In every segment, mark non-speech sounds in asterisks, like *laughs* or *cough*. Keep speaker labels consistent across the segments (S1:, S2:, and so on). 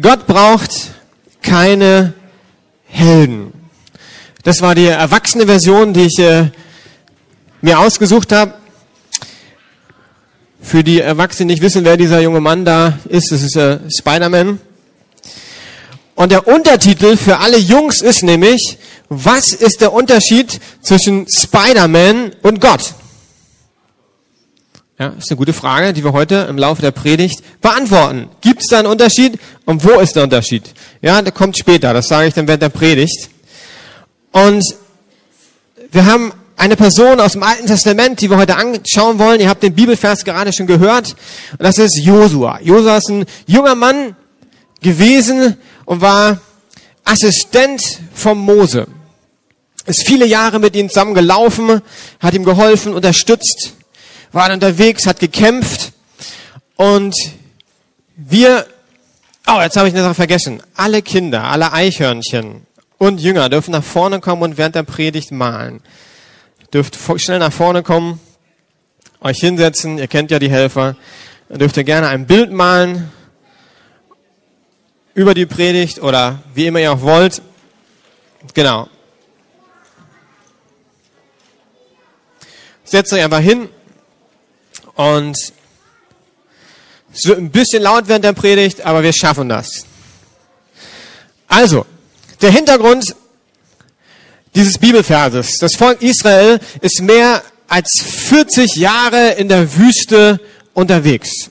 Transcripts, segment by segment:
S1: Gott braucht keine Helden. Das war die erwachsene Version, die ich äh, mir ausgesucht habe. Für die Erwachsenen nicht wissen, wer dieser junge Mann da ist, das ist äh, Spider-Man. Und der Untertitel für alle Jungs ist nämlich, was ist der Unterschied zwischen Spider-Man und Gott? Ja, ist eine gute Frage, die wir heute im Laufe der Predigt beantworten. Gibt es da einen Unterschied und wo ist der Unterschied? Ja, der kommt später, das sage ich dann während der Predigt. Und wir haben eine Person aus dem Alten Testament, die wir heute anschauen wollen. Ihr habt den Bibelvers gerade schon gehört. Und das ist Josua. Josua ist ein junger Mann gewesen und war Assistent von Mose. Ist viele Jahre mit ihm zusammen gelaufen, hat ihm geholfen, unterstützt waren unterwegs, hat gekämpft und wir, oh, jetzt habe ich eine Sache vergessen. Alle Kinder, alle Eichhörnchen und Jünger dürfen nach vorne kommen und während der Predigt malen. Dürft schnell nach vorne kommen, euch hinsetzen, ihr kennt ja die Helfer. Dann dürft ihr gerne ein Bild malen über die Predigt oder wie immer ihr auch wollt. Genau. Setzt euch einfach hin und es wird ein bisschen laut während der Predigt, aber wir schaffen das. Also, der Hintergrund dieses Bibelverses. Das Volk Israel ist mehr als 40 Jahre in der Wüste unterwegs.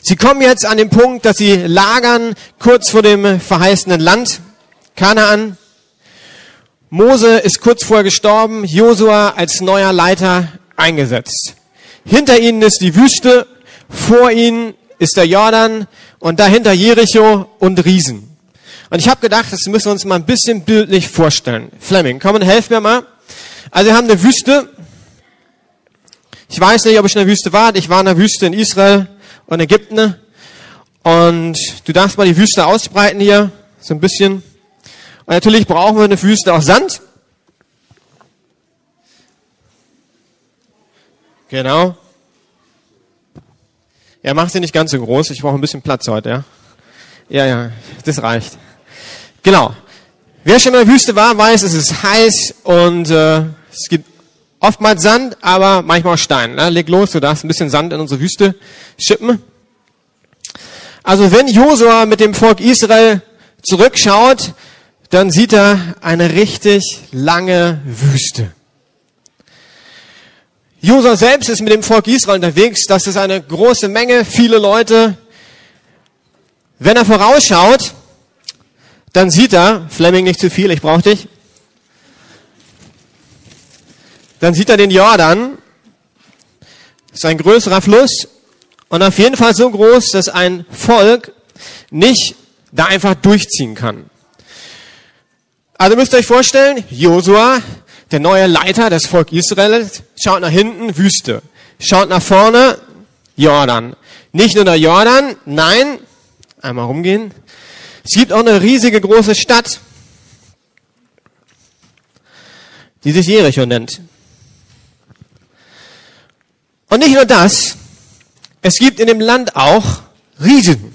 S1: Sie kommen jetzt an den Punkt, dass sie lagern kurz vor dem verheißenen Land, Kanaan. Mose ist kurz vorher gestorben, Josua als neuer Leiter eingesetzt. Hinter ihnen ist die Wüste, vor ihnen ist der Jordan und dahinter Jericho und Riesen. Und ich habe gedacht, das müssen wir uns mal ein bisschen bildlich vorstellen. Fleming, komm und helf mir mal. Also wir haben eine Wüste. Ich weiß nicht, ob ich in der Wüste war. Ich war in der Wüste in Israel und Ägypten. Und du darfst mal die Wüste ausbreiten hier, so ein bisschen. Und natürlich brauchen wir eine Wüste auch Sand. Genau. Ja, mach sie nicht ganz so groß. Ich brauche ein bisschen Platz heute, ja. Ja, ja, das reicht. Genau. Wer schon in der Wüste war, weiß, es ist heiß und äh, es gibt oftmals Sand, aber manchmal auch Stein. Ne? Leg los, du darfst ein bisschen Sand in unsere Wüste schippen. Also wenn Josua mit dem Volk Israel zurückschaut, dann sieht er eine richtig lange Wüste. Josua selbst ist mit dem Volk Israel unterwegs. Das ist eine große Menge, viele Leute. Wenn er vorausschaut, dann sieht er, Fleming nicht zu viel, ich brauche dich. Dann sieht er den Jordan. Das ist ein größerer Fluss und auf jeden Fall so groß, dass ein Volk nicht da einfach durchziehen kann. Also müsst ihr euch vorstellen, Josua der neue Leiter des Volk Israel schaut nach hinten, Wüste. Schaut nach vorne, Jordan. Nicht nur der Jordan, nein, einmal rumgehen. Es gibt auch eine riesige große Stadt, die sich Jericho nennt. Und nicht nur das, es gibt in dem Land auch Riesen.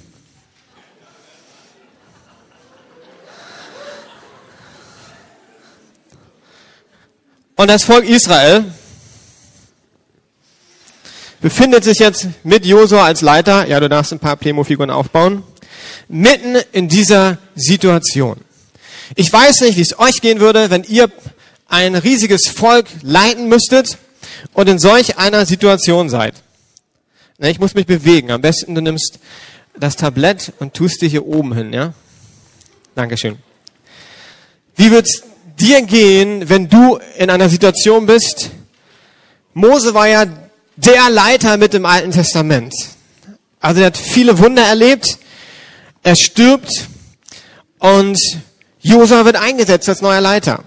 S1: Und das Volk Israel befindet sich jetzt mit Josua als Leiter, ja, du darfst ein paar Playmo-Figuren aufbauen, mitten in dieser Situation. Ich weiß nicht, wie es euch gehen würde, wenn ihr ein riesiges Volk leiten müsstet und in solch einer Situation seid. Ich muss mich bewegen. Am besten du nimmst das Tablett und tust dir hier oben hin, ja? Dankeschön. Wie wird's dir gehen, wenn du in einer Situation bist? Mose war ja der Leiter mit dem Alten Testament. Also er hat viele Wunder erlebt. Er stirbt und Josua wird eingesetzt als neuer Leiter.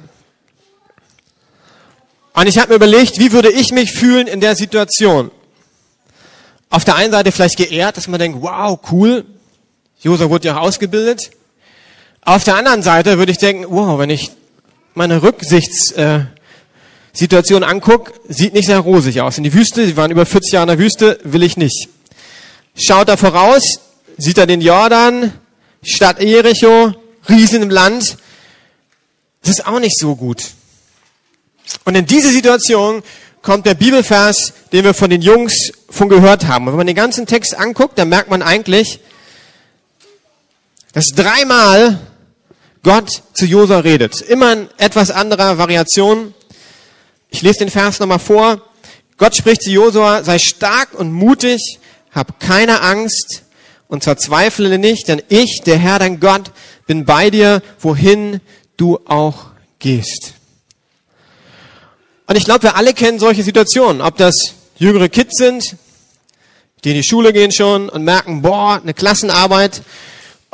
S1: Und ich habe mir überlegt, wie würde ich mich fühlen in der Situation? Auf der einen Seite vielleicht geehrt, dass man denkt, wow, cool. Josua wurde ja ausgebildet. Auf der anderen Seite würde ich denken, wow, wenn ich meine Rücksichtssituation äh, angucke, sieht nicht sehr rosig aus. In die Wüste, sie waren über 40 Jahre in der Wüste, will ich nicht. Schaut da voraus, sieht er den Jordan, Stadt Jericho, Riesen im Land. Das ist auch nicht so gut. Und in diese Situation kommt der Bibelvers, den wir von den Jungs von gehört haben. Und wenn man den ganzen Text anguckt, dann merkt man eigentlich, dass dreimal Gott zu Josua redet. Immer in etwas anderer Variation. Ich lese den Vers nochmal vor. Gott spricht zu Josua, sei stark und mutig, hab keine Angst und verzweifle nicht, denn ich, der Herr, dein Gott, bin bei dir, wohin du auch gehst. Und ich glaube, wir alle kennen solche Situationen, ob das jüngere Kids sind, die in die Schule gehen schon und merken, boah, eine Klassenarbeit,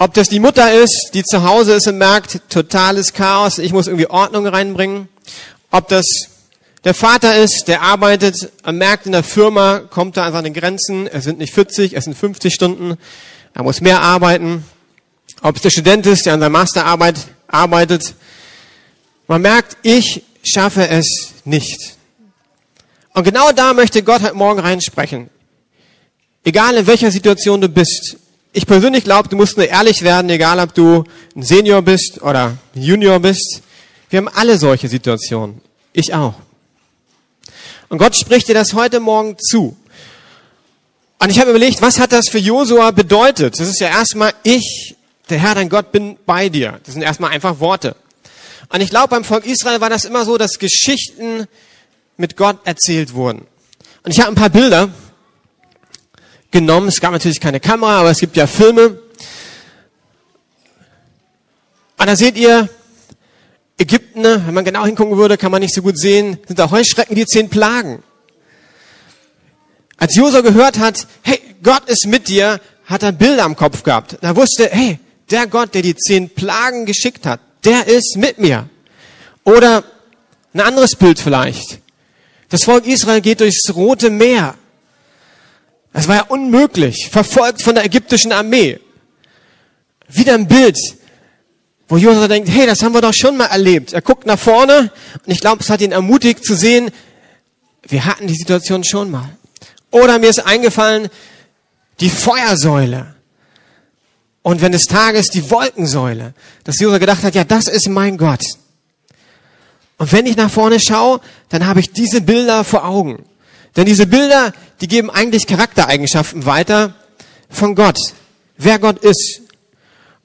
S1: ob das die Mutter ist, die zu Hause ist und merkt, totales Chaos, ich muss irgendwie Ordnung reinbringen, ob das der Vater ist, der arbeitet, er merkt in der Firma, kommt da an seine Grenzen, es sind nicht 40, es sind 50 Stunden, er muss mehr arbeiten. Ob es der Student ist, der an seiner Masterarbeit arbeitet, man merkt, ich schaffe es nicht. Und genau da möchte Gott heute Morgen reinsprechen. Egal in welcher Situation du bist. Ich persönlich glaube, du musst nur ehrlich werden, egal ob du ein Senior bist oder ein Junior bist. Wir haben alle solche Situationen. Ich auch. Und Gott spricht dir das heute Morgen zu. Und ich habe überlegt, was hat das für Josua bedeutet? Das ist ja erstmal, ich, der Herr, dein Gott, bin bei dir. Das sind erstmal einfach Worte. Und ich glaube, beim Volk Israel war das immer so, dass Geschichten mit Gott erzählt wurden. Und ich habe ein paar Bilder genommen. Es gab natürlich keine Kamera, aber es gibt ja Filme. Und da seht ihr Ägypten, wenn man genau hingucken würde, kann man nicht so gut sehen, sind da Heuschrecken, die zehn Plagen. Als Josua gehört hat, hey, Gott ist mit dir, hat er Bilder am Kopf gehabt. Er wusste, hey, der Gott, der die zehn Plagen geschickt hat, der ist mit mir. Oder ein anderes Bild vielleicht. Das Volk Israel geht durchs Rote Meer. Das war ja unmöglich, verfolgt von der ägyptischen Armee. Wieder ein Bild, wo Josua denkt, hey, das haben wir doch schon mal erlebt. Er guckt nach vorne und ich glaube, es hat ihn ermutigt zu sehen, wir hatten die Situation schon mal. Oder mir ist eingefallen, die Feuersäule. Und wenn des Tages die Wolkensäule, dass Josua gedacht hat, ja, das ist mein Gott. Und wenn ich nach vorne schaue, dann habe ich diese Bilder vor Augen. Denn diese Bilder, die geben eigentlich Charaktereigenschaften weiter von Gott. Wer Gott ist.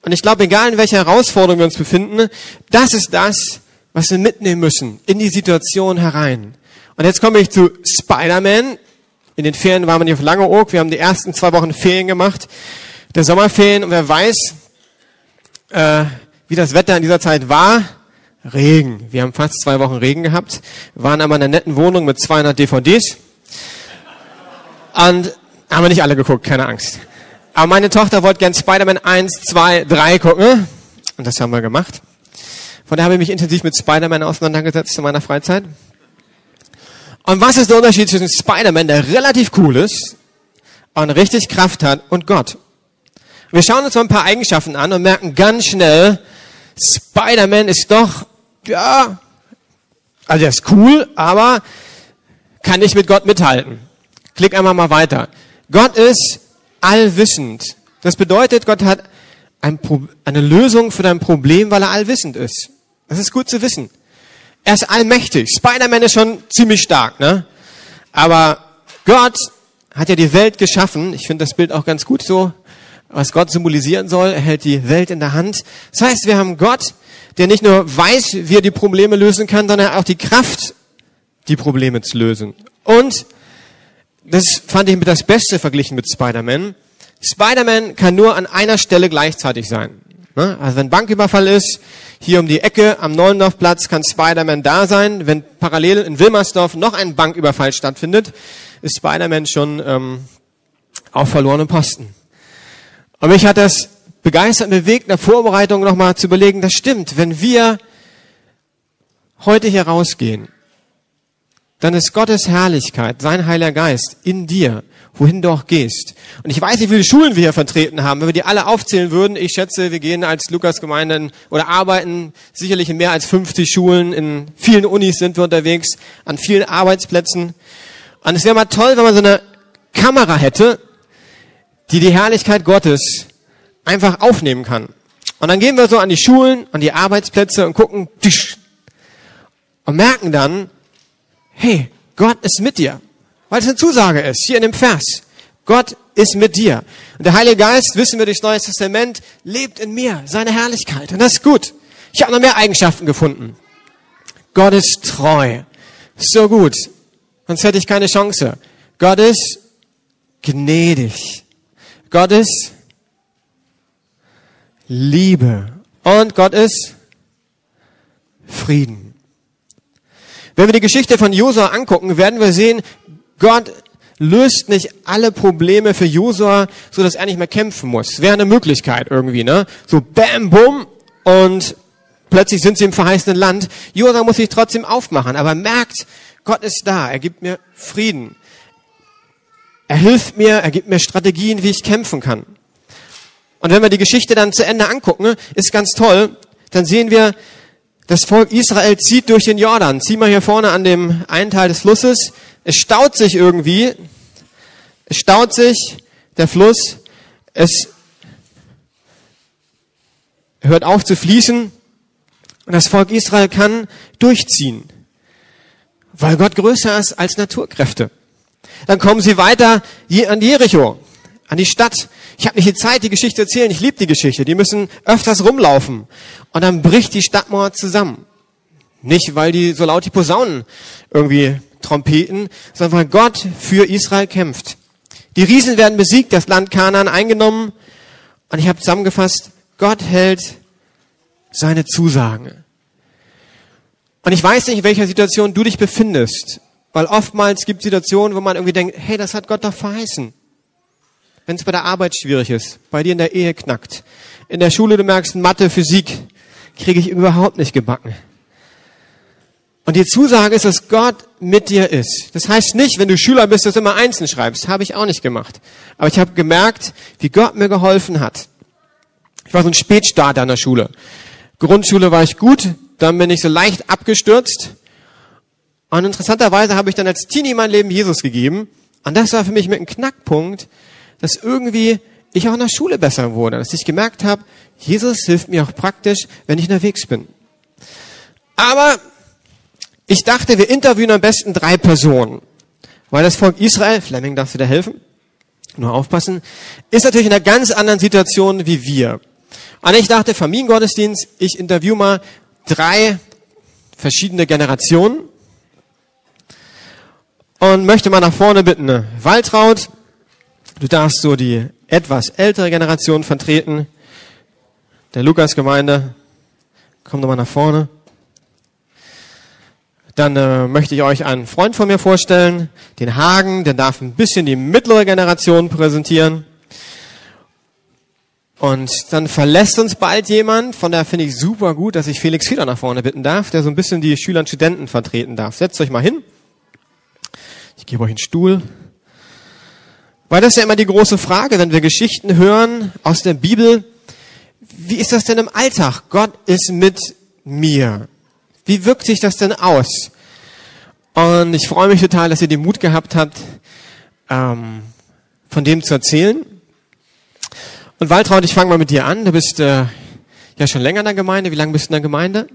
S1: Und ich glaube, egal in welcher Herausforderung wir uns befinden, das ist das, was wir mitnehmen müssen in die Situation herein. Und jetzt komme ich zu Spider-Man. In den Ferien waren wir nicht auf Langeoog. Wir haben die ersten zwei Wochen Ferien gemacht, der Sommerferien. Und wer weiß, äh, wie das Wetter in dieser Zeit war, Regen. Wir haben fast zwei Wochen Regen gehabt, waren aber in einer netten Wohnung mit 200 DVDs. Und haben wir nicht alle geguckt, keine Angst. Aber meine Tochter wollte gern Spider-Man 1, 2, 3 gucken. Und das haben wir gemacht. Von daher habe ich mich intensiv mit Spider-Man auseinandergesetzt in meiner Freizeit. Und was ist der Unterschied zwischen Spider-Man, der relativ cool ist und richtig Kraft hat, und Gott? Wir schauen uns mal ein paar Eigenschaften an und merken ganz schnell, Spider-Man ist doch, ja, also er ist cool, aber kann nicht mit Gott mithalten. Klick einmal mal weiter. Gott ist allwissend. Das bedeutet, Gott hat ein eine Lösung für dein Problem, weil er allwissend ist. Das ist gut zu wissen. Er ist allmächtig. Spider-Man ist schon ziemlich stark, ne? Aber Gott hat ja die Welt geschaffen. Ich finde das Bild auch ganz gut so, was Gott symbolisieren soll. Er hält die Welt in der Hand. Das heißt, wir haben Gott, der nicht nur weiß, wie er die Probleme lösen kann, sondern auch die Kraft, die Probleme zu lösen. Und das fand ich mit das Beste verglichen mit Spider-Man. Spider-Man kann nur an einer Stelle gleichzeitig sein. Ne? Also wenn Banküberfall ist, hier um die Ecke am Neulendorfplatz kann Spider-Man da sein. Wenn parallel in Wilmersdorf noch ein Banküberfall stattfindet, ist Spider-Man schon ähm, auf verlorenen Posten. Und mich hat das begeistert bewegt, in Vorbereitung nochmal zu überlegen, das stimmt, wenn wir heute hier rausgehen dann ist Gottes Herrlichkeit, sein Heiliger Geist in dir, wohin du auch gehst. Und ich weiß nicht, wie viele Schulen wir hier vertreten haben. Wenn wir die alle aufzählen würden, ich schätze, wir gehen als Lukas-Gemeinden oder arbeiten sicherlich in mehr als 50 Schulen, in vielen Unis sind wir unterwegs, an vielen Arbeitsplätzen. Und es wäre mal toll, wenn man so eine Kamera hätte, die die Herrlichkeit Gottes einfach aufnehmen kann. Und dann gehen wir so an die Schulen, an die Arbeitsplätze und gucken, tsch, und merken dann, hey, Gott ist mit dir. Weil es eine Zusage ist, hier in dem Vers. Gott ist mit dir. Und der Heilige Geist, wissen wir durchs Neue Testament, lebt in mir, seine Herrlichkeit. Und das ist gut. Ich habe noch mehr Eigenschaften gefunden. Gott ist treu. So gut. Sonst hätte ich keine Chance. Gott ist gnädig. Gott ist Liebe. Und Gott ist Frieden. Wenn wir die Geschichte von Josua angucken, werden wir sehen, Gott löst nicht alle Probleme für Josua, so dass er nicht mehr kämpfen muss. Wäre eine Möglichkeit irgendwie, ne? So bam, bumm und plötzlich sind sie im verheißenen Land. Josua muss sich trotzdem aufmachen, aber merkt, Gott ist da, er gibt mir Frieden. Er hilft mir, er gibt mir Strategien, wie ich kämpfen kann. Und wenn wir die Geschichte dann zu Ende angucken, ist ganz toll, dann sehen wir, das Volk Israel zieht durch den Jordan. Zieh mal hier vorne an dem einen Teil des Flusses. Es staut sich irgendwie. Es staut sich der Fluss. Es hört auf zu fließen. Und das Volk Israel kann durchziehen. Weil Gott größer ist als Naturkräfte. Dann kommen sie weiter an Jericho, an die Stadt. Ich habe nicht die Zeit, die Geschichte zu erzählen. Ich liebe die Geschichte. Die müssen öfters rumlaufen. Und dann bricht die Stadtmauer zusammen. Nicht, weil die so laut die Posaunen irgendwie trompeten, sondern weil Gott für Israel kämpft. Die Riesen werden besiegt, das Land Kanaan eingenommen. Und ich habe zusammengefasst, Gott hält seine Zusagen. Und ich weiß nicht, in welcher Situation du dich befindest, weil oftmals gibt es Situationen, wo man irgendwie denkt, hey, das hat Gott doch verheißen. Wenn es bei der Arbeit schwierig ist, bei dir in der Ehe knackt, in der Schule du merkst, Mathe, Physik, kriege ich überhaupt nicht gebacken. Und die Zusage ist, dass Gott mit dir ist. Das heißt nicht, wenn du Schüler bist, dass du immer einzeln schreibst. Habe ich auch nicht gemacht. Aber ich habe gemerkt, wie Gott mir geholfen hat. Ich war so ein Spätstarter an der Schule. Grundschule war ich gut, dann bin ich so leicht abgestürzt. Und interessanterweise habe ich dann als Teenie mein Leben Jesus gegeben. Und das war für mich mit einem Knackpunkt, dass irgendwie ich auch in der Schule besser wurde, dass ich gemerkt habe, Jesus hilft mir auch praktisch, wenn ich unterwegs bin. Aber ich dachte, wir interviewen am besten drei Personen. Weil das Volk Israel, Fleming, darfst du da helfen? Nur aufpassen, ist natürlich in einer ganz anderen Situation wie wir. Und ich dachte, Familiengottesdienst, ich interview mal drei verschiedene Generationen und möchte mal nach vorne bitten. Waltraud, du darfst so die etwas ältere Generation vertreten. Der Lukas-Gemeinde, komm doch mal nach vorne. Dann äh, möchte ich euch einen Freund von mir vorstellen, den Hagen, der darf ein bisschen die mittlere Generation präsentieren. Und dann verlässt uns bald jemand, von daher finde ich super gut, dass ich Felix Fieder nach vorne bitten darf, der so ein bisschen die Schüler und Studenten vertreten darf. Setzt euch mal hin. Ich gebe euch einen Stuhl. Weil das ist ja immer die große Frage, wenn wir Geschichten hören aus der Bibel. Wie ist das denn im Alltag? Gott ist mit mir. Wie wirkt sich das denn aus? Und ich freue mich total, dass ihr den Mut gehabt habt, ähm, von dem zu erzählen. Und Waltraud, ich fange mal mit dir an. Du bist äh, ja schon länger in der Gemeinde. Wie lange bist du in der Gemeinde?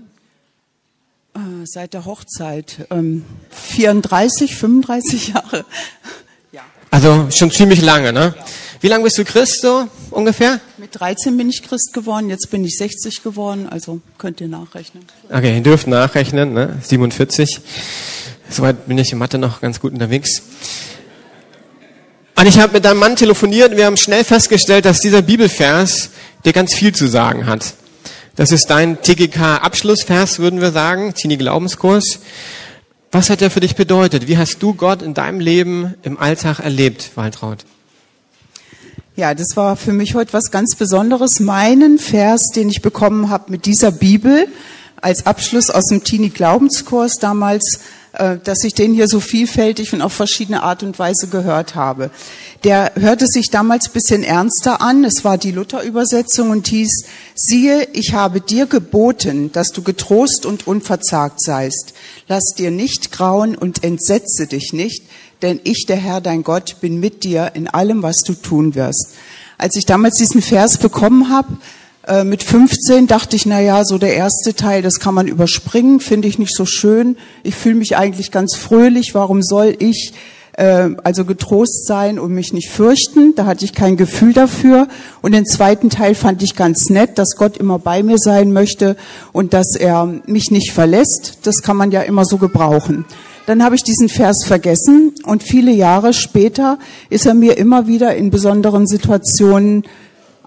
S2: Äh, seit der Hochzeit. Ähm, 34, 35 Jahre.
S1: Also schon ziemlich lange, ne? Wie lange bist du Christ so ungefähr?
S2: Mit 13 bin ich Christ geworden, jetzt bin ich 60 geworden, also könnt ihr nachrechnen.
S1: Okay, ihr dürft nachrechnen, ne? 47. Soweit bin ich in Mathe noch ganz gut unterwegs. Und ich habe mit deinem Mann telefoniert und wir haben schnell festgestellt, dass dieser Bibelvers dir ganz viel zu sagen hat. Das ist dein TGK-Abschlussvers, würden wir sagen, Tini Glaubenskurs. Was hat er für dich bedeutet? Wie hast du Gott in deinem Leben im Alltag erlebt, Waltraud?
S2: Ja, das war für mich heute was ganz Besonderes. Meinen Vers, den ich bekommen habe mit dieser Bibel als Abschluss aus dem Teenie Glaubenskurs damals, äh, dass ich den hier so vielfältig und auf verschiedene Art und Weise gehört habe. Der hörte sich damals bisschen ernster an. Es war die Luther-Übersetzung und hieß, siehe, ich habe dir geboten, dass du getrost und unverzagt seist. Lass dir nicht grauen und entsetze dich nicht, denn ich, der Herr, dein Gott, bin mit dir in allem, was du tun wirst. Als ich damals diesen Vers bekommen habe, äh, mit 15 dachte ich, na ja, so der erste Teil, das kann man überspringen, finde ich nicht so schön. Ich fühle mich eigentlich ganz fröhlich. Warum soll ich äh, also getrost sein und mich nicht fürchten? Da hatte ich kein Gefühl dafür. Und den zweiten Teil fand ich ganz nett, dass Gott immer bei mir sein möchte und dass er mich nicht verlässt. Das kann man ja immer so gebrauchen. Dann habe ich diesen Vers vergessen und viele Jahre später ist er mir immer wieder in besonderen Situationen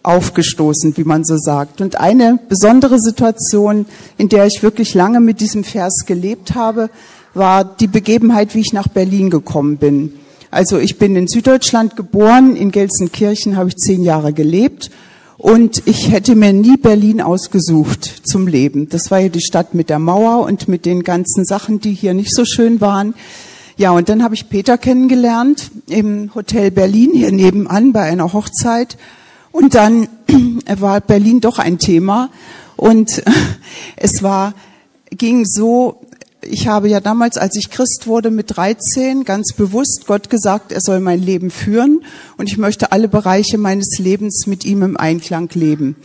S2: aufgestoßen, wie man so sagt. Und eine besondere Situation, in der ich wirklich lange mit diesem Vers gelebt habe, war die Begebenheit, wie ich nach Berlin gekommen bin. Also ich bin in Süddeutschland geboren, in Gelsenkirchen habe ich zehn Jahre gelebt und ich hätte mir nie Berlin ausgesucht zum Leben. Das war ja die Stadt mit der Mauer und mit den ganzen Sachen, die hier nicht so schön waren. Ja, und dann habe ich Peter kennengelernt im Hotel Berlin hier nebenan bei einer Hochzeit und dann war Berlin doch ein Thema und es war, ging so, ich habe ja damals, als ich Christ wurde mit 13, ganz bewusst Gott gesagt, er soll mein Leben führen und ich möchte alle Bereiche meines Lebens mit ihm im Einklang leben.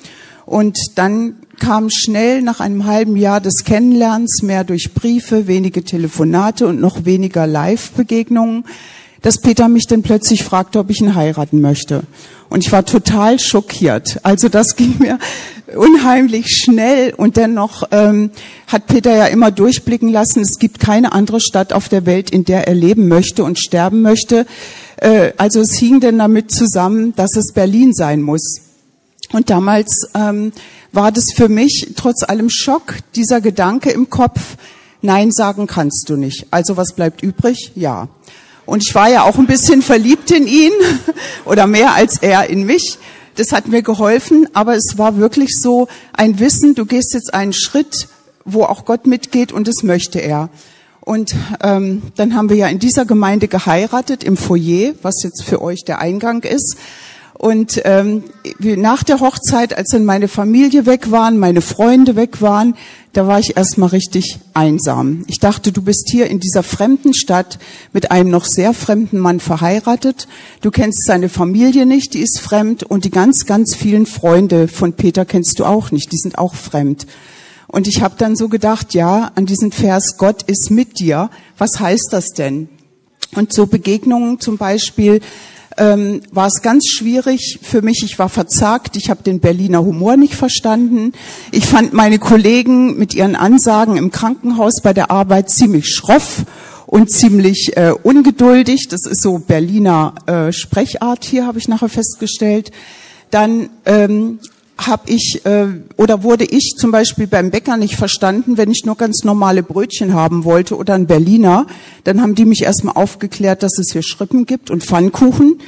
S2: Und dann kam schnell nach einem halben Jahr des Kennenlernens mehr durch Briefe, wenige Telefonate und noch weniger Live-Begegnungen, dass Peter mich dann plötzlich fragte, ob ich ihn heiraten möchte. Und ich war total schockiert. Also das *laughs* ging mir unheimlich schnell und dennoch ähm, hat Peter ja immer durchblicken lassen, es gibt keine andere Stadt auf der Welt, in der er leben möchte und sterben möchte. Äh, also es hing denn damit zusammen, dass es Berlin sein muss. Und damals ähm, war das für mich trotz allem Schock, dieser Gedanke im Kopf, Nein sagen kannst du nicht. Also was bleibt übrig? Ja. Und ich war ja auch ein bisschen verliebt in ihn *laughs* oder mehr als er in mich. Das hat mir geholfen, aber es war wirklich so ein Wissen, du gehst jetzt einen Schritt, wo auch Gott mitgeht und das möchte er. Und ähm, dann haben wir ja in dieser Gemeinde geheiratet im Foyer, was jetzt für euch der Eingang ist. Und ähm, nach der Hochzeit, als dann meine Familie weg waren, meine Freunde weg waren, da war ich erstmal richtig einsam. Ich dachte, du bist hier in dieser fremden Stadt mit einem noch sehr fremden Mann verheiratet. Du kennst seine Familie nicht, die ist fremd und die ganz, ganz vielen Freunde von Peter kennst du auch nicht, die sind auch fremd. Und ich habe dann so gedacht, ja, an diesen Vers, Gott ist mit dir, was heißt das denn? Und so Begegnungen zum Beispiel ähm, war es ganz schwierig für mich. Ich war verzagt, ich habe den Berliner Humor nicht verstanden. Ich fand meine Kollegen mit ihren Ansagen im Krankenhaus bei der Arbeit ziemlich schroff und ziemlich äh, ungeduldig. Das ist so Berliner äh, Sprechart hier, habe ich nachher festgestellt. Dann ähm, habe ich äh, oder wurde ich zum Beispiel beim Bäcker nicht verstanden, wenn ich nur ganz normale Brötchen haben wollte oder ein Berliner, dann haben die mich erstmal aufgeklärt, dass es hier Schrippen gibt und Pfannkuchen.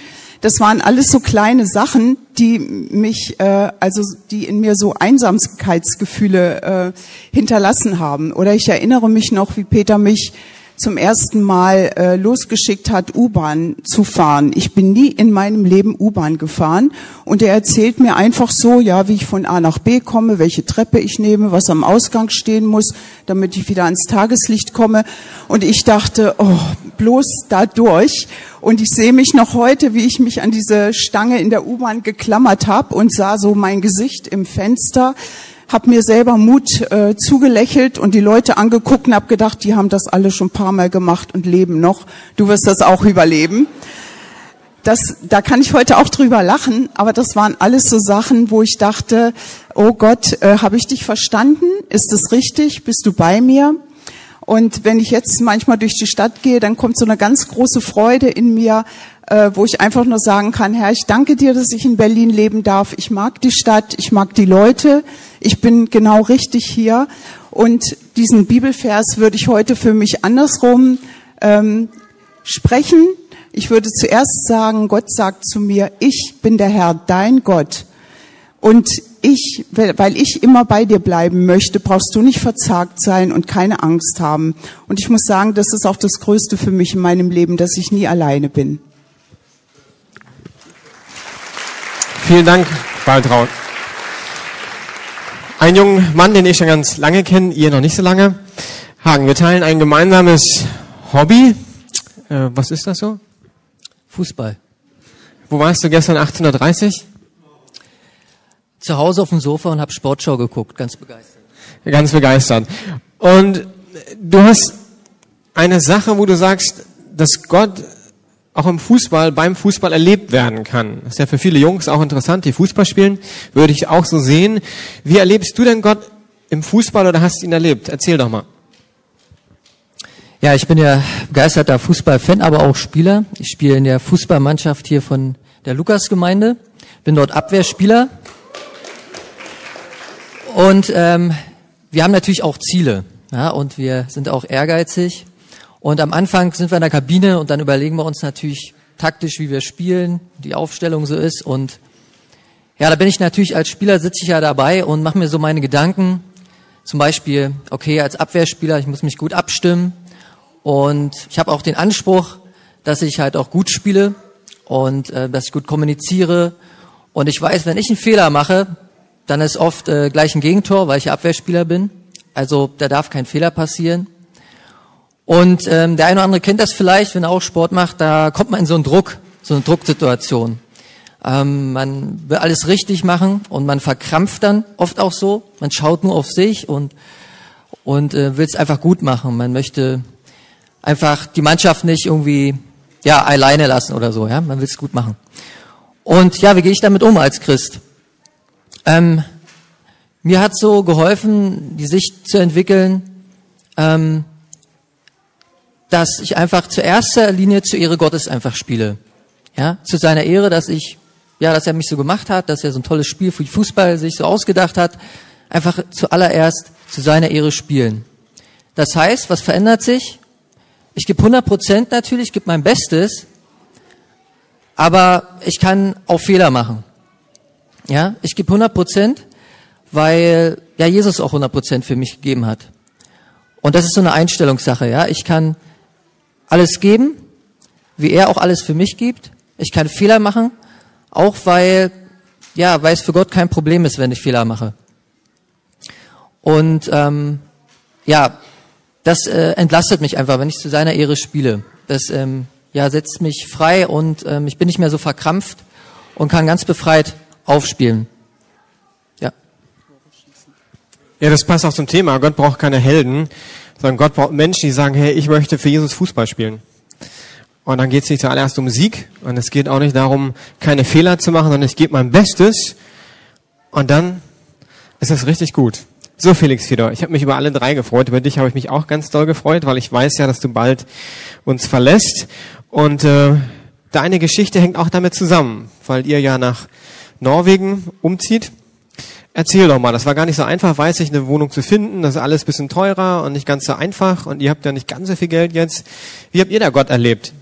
S2: Das waren alles so kleine Sachen, die mich, äh, also die in mir so Einsamkeitsgefühle äh, hinterlassen haben. Oder ich erinnere mich noch, wie Peter mich zum ersten Mal äh, losgeschickt hat, U-Bahn zu fahren. Ich bin nie in meinem Leben U-Bahn gefahren und er erzählt mir einfach so, ja, wie ich von A nach B komme, welche Treppe ich nehme, was am Ausgang stehen muss, damit ich wieder ans Tageslicht komme. Und ich dachte, oh, bloß da durch. Und ich sehe mich noch heute, wie ich mich an diese Stange in der U-Bahn geklammert habe und sah so mein Gesicht im Fenster habe mir selber Mut äh, zugelächelt und die Leute angeguckt und habe gedacht, die haben das alle schon ein paar Mal gemacht und leben noch. Du wirst das auch überleben. Das, da kann ich heute auch drüber lachen, aber das waren alles so Sachen, wo ich dachte, oh Gott, äh, habe ich dich verstanden? Ist es richtig? Bist du bei mir? Und wenn ich jetzt manchmal durch die Stadt gehe, dann kommt so eine ganz große Freude in mir, äh, wo ich einfach nur sagen kann, Herr, ich danke dir, dass ich in Berlin leben darf. Ich mag die Stadt, ich mag die Leute, ich bin genau richtig hier. Und diesen Bibelvers würde ich heute für mich andersrum ähm, sprechen. Ich würde zuerst sagen, Gott sagt zu mir, ich bin der Herr, dein Gott. Und ich, weil ich immer bei dir bleiben möchte, brauchst du nicht verzagt sein und keine Angst haben. Und ich muss sagen, das ist auch das Größte für mich in meinem Leben, dass ich nie alleine bin.
S1: Vielen Dank, Waltraud. Ein junger Mann, den ich schon ganz lange kenne, ihr noch nicht so lange. Hagen, wir teilen ein gemeinsames Hobby. Äh, was ist das so?
S3: Fußball.
S1: Wo warst du gestern 1830?
S3: Zu Hause auf dem Sofa und habe Sportschau geguckt, ganz begeistert.
S1: Ganz begeistert. Und du hast eine Sache, wo du sagst, dass Gott auch im Fußball, beim Fußball erlebt werden kann. Das ist ja für viele Jungs auch interessant, die Fußball spielen, würde ich auch so sehen. Wie erlebst du denn Gott im Fußball oder hast ihn erlebt? Erzähl doch mal.
S3: Ja, ich bin ja begeisterter Fußballfan, aber auch Spieler. Ich spiele in der Fußballmannschaft hier von der Lukasgemeinde, bin dort Abwehrspieler. Und ähm, wir haben natürlich auch Ziele ja, und wir sind auch ehrgeizig. Und am Anfang sind wir in der Kabine und dann überlegen wir uns natürlich taktisch, wie wir spielen, die Aufstellung so ist. Und ja, da bin ich natürlich als Spieler sitze ich ja dabei und mache mir so meine Gedanken. Zum Beispiel, okay, als Abwehrspieler, ich muss mich gut abstimmen. Und ich habe auch den Anspruch, dass ich halt auch gut spiele und äh, dass ich gut kommuniziere. Und ich weiß, wenn ich einen Fehler mache, dann ist oft äh, gleich ein Gegentor, weil ich Abwehrspieler bin. Also da darf kein Fehler passieren. Und ähm, der eine oder andere kennt das vielleicht, wenn er auch Sport macht, da kommt man in so einen Druck, so eine Drucksituation. Ähm, man will alles richtig machen und man verkrampft dann oft auch so. Man schaut nur auf sich und, und äh, will es einfach gut machen. Man möchte einfach die Mannschaft nicht irgendwie ja alleine lassen oder so. Ja, man will es gut machen. Und ja, wie gehe ich damit um als Christ? Ähm, mir hat so geholfen, die Sicht zu entwickeln. Ähm, dass ich einfach zu erster Linie zur Ehre Gottes einfach spiele. Ja, zu seiner Ehre, dass ich, ja, dass er mich so gemacht hat, dass er so ein tolles Spiel für Fußball sich so ausgedacht hat. Einfach zuallererst zu seiner Ehre spielen. Das heißt, was verändert sich? Ich gebe 100 Prozent natürlich, gebe mein Bestes, aber ich kann auch Fehler machen. Ja, ich gebe 100 Prozent, weil ja Jesus auch 100 Prozent für mich gegeben hat. Und das ist so eine Einstellungssache. Ja, ich kann alles geben, wie er auch alles für mich gibt. Ich kann Fehler machen, auch weil, ja, weil es für Gott kein Problem ist, wenn ich Fehler mache. Und ähm, ja, das äh, entlastet mich einfach, wenn ich zu seiner Ehre spiele. Das ähm, ja, setzt mich frei und ähm, ich bin nicht mehr so verkrampft und kann ganz befreit aufspielen. Ja.
S1: Ja, das passt auch zum Thema. Gott braucht keine Helden sondern Gott braucht Menschen, die sagen, hey, ich möchte für Jesus Fußball spielen. Und dann geht es nicht zuallererst um Sieg und es geht auch nicht darum, keine Fehler zu machen, sondern ich gebe mein Bestes und dann ist es richtig gut. So, Felix Fedor, ich habe mich über alle drei gefreut. Über dich habe ich mich auch ganz doll gefreut, weil ich weiß ja, dass du bald uns verlässt. Und äh, deine Geschichte hängt auch damit zusammen, weil ihr ja nach Norwegen umzieht. Erzähl doch mal, das war gar nicht so einfach, weiß ich, eine Wohnung zu finden. Das ist alles bisschen teurer und nicht ganz so einfach. Und ihr habt ja nicht ganz so viel Geld jetzt. Wie habt ihr da Gott erlebt?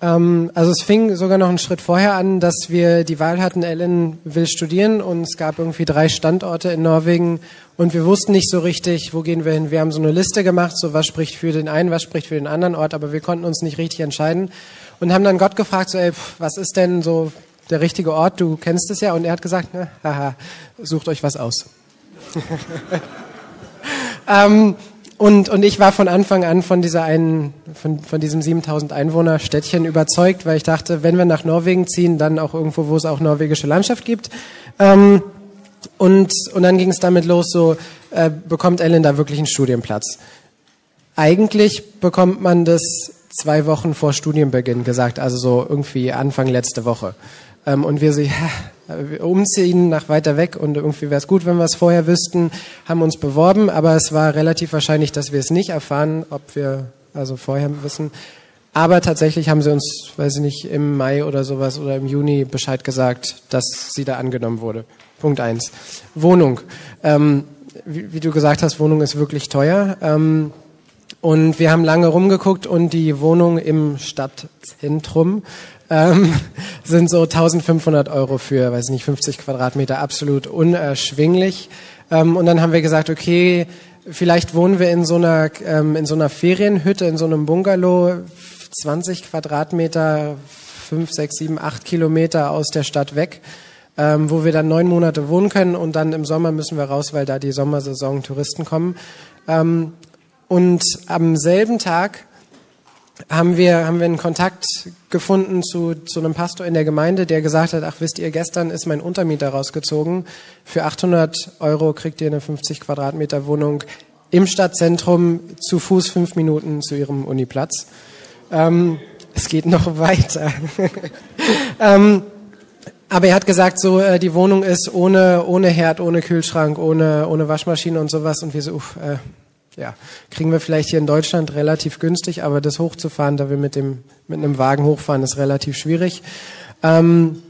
S4: Ähm, also es fing sogar noch einen Schritt vorher an, dass wir die Wahl hatten, Ellen will studieren und es gab irgendwie drei Standorte in Norwegen und wir wussten nicht so richtig, wo gehen wir hin. Wir haben so eine Liste gemacht, so was spricht für den einen, was spricht für den anderen Ort, aber wir konnten uns nicht richtig entscheiden und haben dann Gott gefragt, so ey, was ist denn so der richtige Ort, du kennst es ja. Und er hat gesagt, na, haha, sucht euch was aus. *laughs* ähm, und, und ich war von Anfang an von dieser einen, von, von diesem 7000 Einwohner Städtchen überzeugt, weil ich dachte, wenn wir nach Norwegen ziehen, dann auch irgendwo, wo es auch norwegische Landschaft gibt. Ähm, und, und dann ging es damit los, so äh, bekommt Ellen da wirklich einen Studienplatz. Eigentlich bekommt man das zwei Wochen vor Studienbeginn gesagt, also so irgendwie Anfang letzte Woche. Ähm, und wir so, ja, umziehen nach weiter weg und irgendwie wäre es gut, wenn wir es vorher wüssten, haben uns beworben, aber es war relativ wahrscheinlich, dass wir es nicht erfahren, ob wir also vorher wissen. Aber tatsächlich haben sie uns, weiß ich nicht, im Mai oder sowas oder im Juni Bescheid gesagt, dass sie da angenommen wurde. Punkt eins. Wohnung. Ähm, wie, wie, du gesagt hast, Wohnung ist wirklich teuer. Ähm, und wir haben lange rumgeguckt und die Wohnung im Stadtzentrum ähm, *laughs* sind so 1500 Euro für, weiß nicht, 50 Quadratmeter absolut unerschwinglich. Ähm, und dann haben wir gesagt, okay, vielleicht wohnen wir in so einer, ähm, in so einer Ferienhütte, in so einem Bungalow, 20 Quadratmeter, 5, 6, 7, 8 Kilometer aus der Stadt weg, ähm, wo wir dann neun Monate wohnen können und dann im Sommer müssen wir raus, weil da die Sommersaison Touristen kommen. Ähm, und am selben Tag haben wir, haben wir einen Kontakt gefunden zu, zu einem Pastor in der Gemeinde, der gesagt hat, ach wisst ihr, gestern ist mein Untermieter rausgezogen. Für 800 Euro kriegt ihr eine 50 Quadratmeter Wohnung im Stadtzentrum zu Fuß fünf Minuten zu ihrem Uniplatz. Ähm, es geht noch weiter. *laughs* ähm, aber er hat gesagt, so äh, die Wohnung ist ohne ohne Herd, ohne Kühlschrank, ohne ohne Waschmaschine und sowas. Und wir so, uff, äh, ja, kriegen wir vielleicht hier in Deutschland relativ günstig, aber das hochzufahren, da wir mit dem mit einem Wagen hochfahren, ist relativ schwierig. Ähm,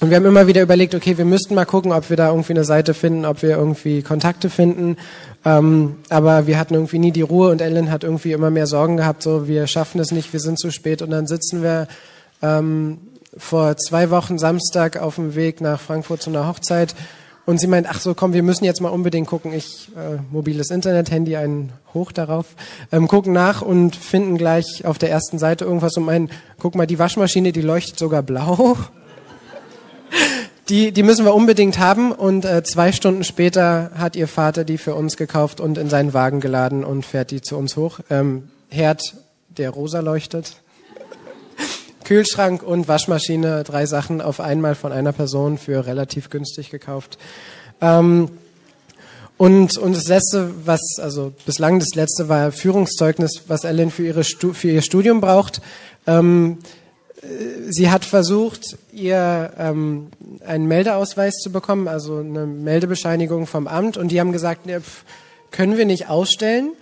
S4: und wir haben immer wieder überlegt, okay, wir müssten mal gucken, ob wir da irgendwie eine Seite finden, ob wir irgendwie Kontakte finden. Ähm, aber wir hatten irgendwie nie die Ruhe und Ellen hat irgendwie immer mehr Sorgen gehabt, so wir schaffen es nicht, wir sind zu spät. Und dann sitzen wir ähm, vor zwei Wochen Samstag auf dem Weg nach Frankfurt zu einer Hochzeit und sie meint, ach so, komm, wir müssen jetzt mal unbedingt gucken. Ich, äh, mobiles Internet, Handy, einen hoch darauf, ähm, gucken nach und finden gleich auf der ersten Seite irgendwas und meinen, guck mal, die Waschmaschine, die leuchtet sogar blau. *laughs* Die, die müssen wir unbedingt haben und äh, zwei Stunden später hat ihr Vater die für uns gekauft und in seinen Wagen geladen und fährt die zu uns hoch. Ähm, Herd, der rosa leuchtet. Kühlschrank und Waschmaschine, drei Sachen auf einmal von einer Person für relativ günstig gekauft. Ähm, und, und das letzte, was, also bislang das letzte war Führungszeugnis, was Ellen für, ihre für ihr Studium braucht. Ähm, sie hat versucht, ihr ähm, einen Meldeausweis zu bekommen, also eine Meldebescheinigung vom Amt. Und die haben gesagt, ne, pf, können wir nicht ausstellen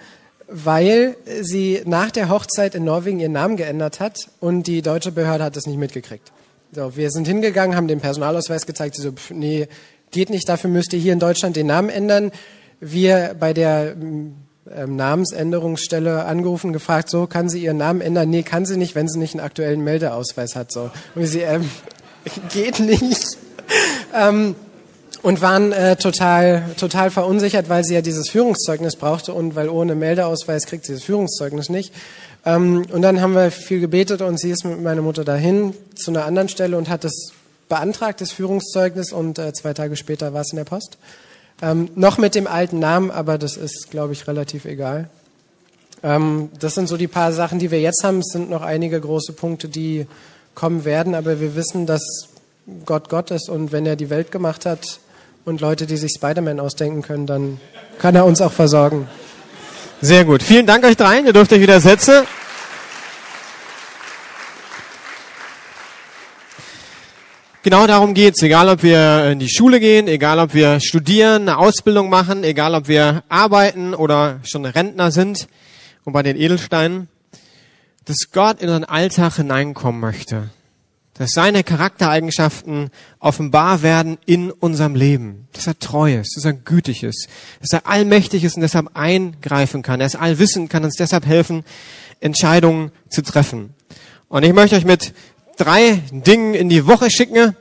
S4: weil sie nach der Hochzeit in Norwegen ihren Namen geändert hat und die deutsche Behörde hat das nicht mitgekriegt. So, wir sind hingegangen, haben den Personalausweis gezeigt, sie so, pff, nee, geht nicht, dafür müsst ihr hier in Deutschland den Namen ändern. Wir bei der ähm, Namensänderungsstelle angerufen, gefragt, so, kann sie ihren Namen ändern? Nee, kann sie nicht, wenn sie nicht einen aktuellen Meldeausweis hat. So. Und sie, ähm, *laughs* geht nicht. *laughs* ähm, und waren äh, total, total verunsichert, weil sie ja dieses Führungszeugnis brauchte und weil ohne Meldeausweis kriegt sie das Führungszeugnis nicht. Ähm, und dann haben wir viel gebetet und sie ist mit meiner Mutter dahin zu einer anderen Stelle und hat das beantragt, das Führungszeugnis und äh, zwei Tage später war es in der Post. Ähm, noch mit dem alten Namen, aber das ist, glaube ich, relativ egal. Ähm, das sind so die paar Sachen, die wir jetzt haben. Es sind noch einige große Punkte, die kommen werden, aber wir wissen, dass Gott Gott ist und wenn er die Welt gemacht hat, und Leute, die sich Spider-Man ausdenken können, dann kann er uns auch versorgen.
S1: Sehr gut. Vielen Dank euch dreien. Ihr dürft euch wieder setzen. Genau darum geht's. Egal, ob wir in die Schule gehen, egal, ob wir studieren, eine Ausbildung machen, egal, ob wir arbeiten oder schon Rentner sind und bei den Edelsteinen, dass Gott in unseren Alltag hineinkommen möchte dass seine Charaktereigenschaften offenbar werden in unserem Leben. Dass er treu ist, dass er gütig ist, dass er allmächtig ist und deshalb eingreifen kann. Er ist allwissend, kann uns deshalb helfen, Entscheidungen zu treffen. Und ich möchte euch mit drei Dingen in die Woche schicken,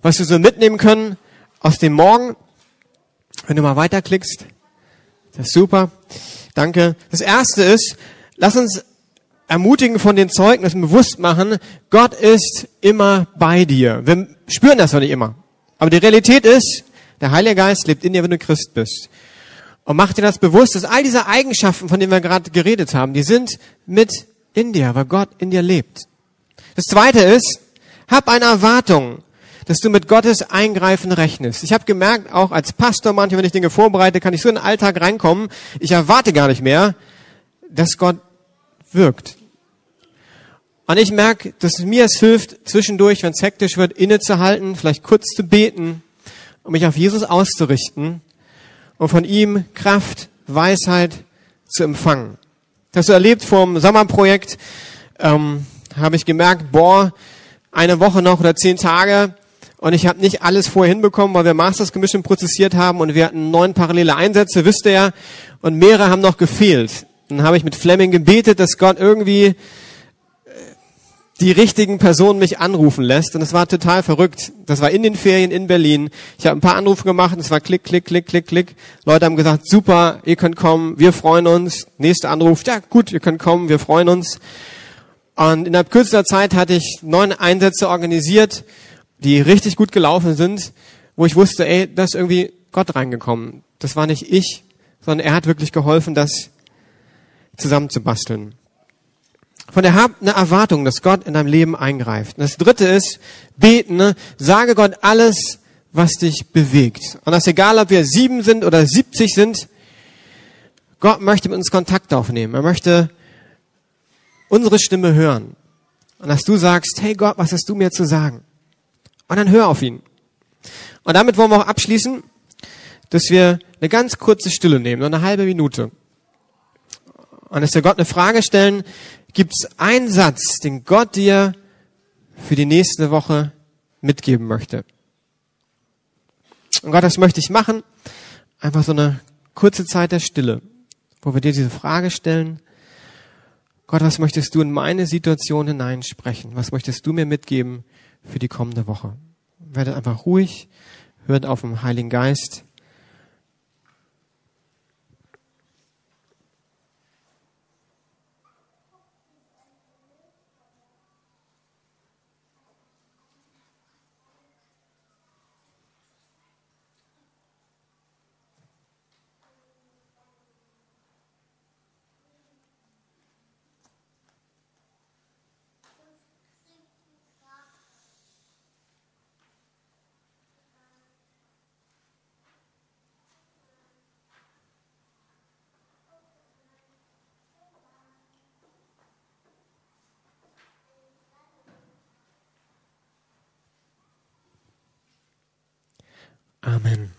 S1: was wir so mitnehmen können aus dem Morgen. Wenn du mal weiterklickst, das ist super. Danke. Das erste ist, lass uns ermutigen von den Zeugnissen, bewusst machen, Gott ist immer bei dir. Wir spüren das noch nicht immer. Aber die Realität ist, der Heilige Geist lebt in dir, wenn du Christ bist. Und mach dir das bewusst, dass all diese Eigenschaften, von denen wir gerade geredet haben, die sind mit in dir, weil Gott in dir lebt. Das zweite ist, hab eine Erwartung, dass du mit Gottes Eingreifen rechnest. Ich habe gemerkt, auch als Pastor manchmal, wenn ich Dinge vorbereite, kann ich so in den Alltag reinkommen, ich erwarte gar nicht mehr, dass Gott wirkt. Und ich merke, dass mir es hilft, zwischendurch, wenn es hektisch wird, innezuhalten, vielleicht kurz zu beten, um mich auf Jesus auszurichten und von ihm Kraft, Weisheit zu empfangen. Das so erlebt vom Sommerprojekt, ähm, habe ich gemerkt, boah, eine Woche noch oder zehn Tage und ich habe nicht alles vorher hinbekommen, weil wir Masters Commission prozessiert haben und wir hatten neun parallele Einsätze, wisst ihr ja, und mehrere haben noch gefehlt. Dann habe ich mit Fleming gebetet, dass Gott irgendwie die richtigen Personen mich anrufen lässt. Und es war total verrückt. Das war in den Ferien in Berlin. Ich habe ein paar Anrufe gemacht es war klick, klick, klick, klick, klick. Leute haben gesagt, super, ihr könnt kommen, wir freuen uns. Nächster Anruf, ja gut, ihr könnt kommen, wir freuen uns. Und innerhalb kürzester Zeit hatte ich neun Einsätze organisiert, die richtig gut gelaufen sind, wo ich wusste, ey, da ist irgendwie Gott reingekommen. Das war nicht ich, sondern er hat wirklich geholfen, das zusammenzubasteln. Von der hab eine Erwartung, dass Gott in deinem Leben eingreift. Und das dritte ist, beten, ne? sage Gott alles, was dich bewegt. Und das ist egal, ob wir sieben sind oder siebzig sind, Gott möchte mit uns Kontakt aufnehmen. Er möchte unsere Stimme hören. Und dass du sagst, hey Gott, was hast du mir zu sagen? Und dann hör auf ihn. Und damit wollen wir auch abschließen, dass wir eine ganz kurze Stille nehmen, nur eine halbe Minute. Und dass wir Gott eine Frage stellen, gibt es einen Satz, den Gott dir für die nächste Woche mitgeben möchte? Und Gott, das möchte ich machen. Einfach so eine kurze Zeit der Stille, wo wir dir diese Frage stellen. Gott, was möchtest du in meine Situation hineinsprechen? Was möchtest du mir mitgeben für die kommende Woche? Werdet einfach ruhig, hört auf den Heiligen Geist. Amen.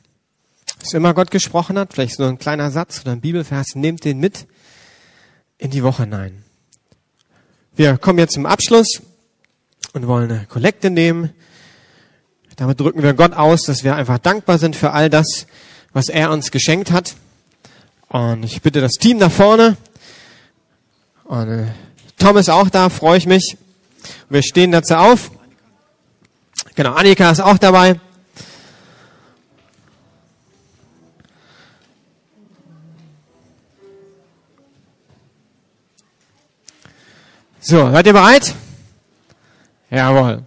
S1: Was immer Gott gesprochen hat, vielleicht so ein kleiner Satz oder ein Bibelvers, nehmt den mit in die Woche hinein. Wir kommen jetzt zum Abschluss und wollen eine Kollekte nehmen. Damit drücken wir Gott aus, dass wir einfach dankbar sind für all das, was er uns geschenkt hat. Und ich bitte das Team nach vorne. Und äh, Tom ist auch da, freue ich mich. Wir stehen dazu auf. Genau, Annika ist auch dabei. So, seid ihr bereit? Jawohl.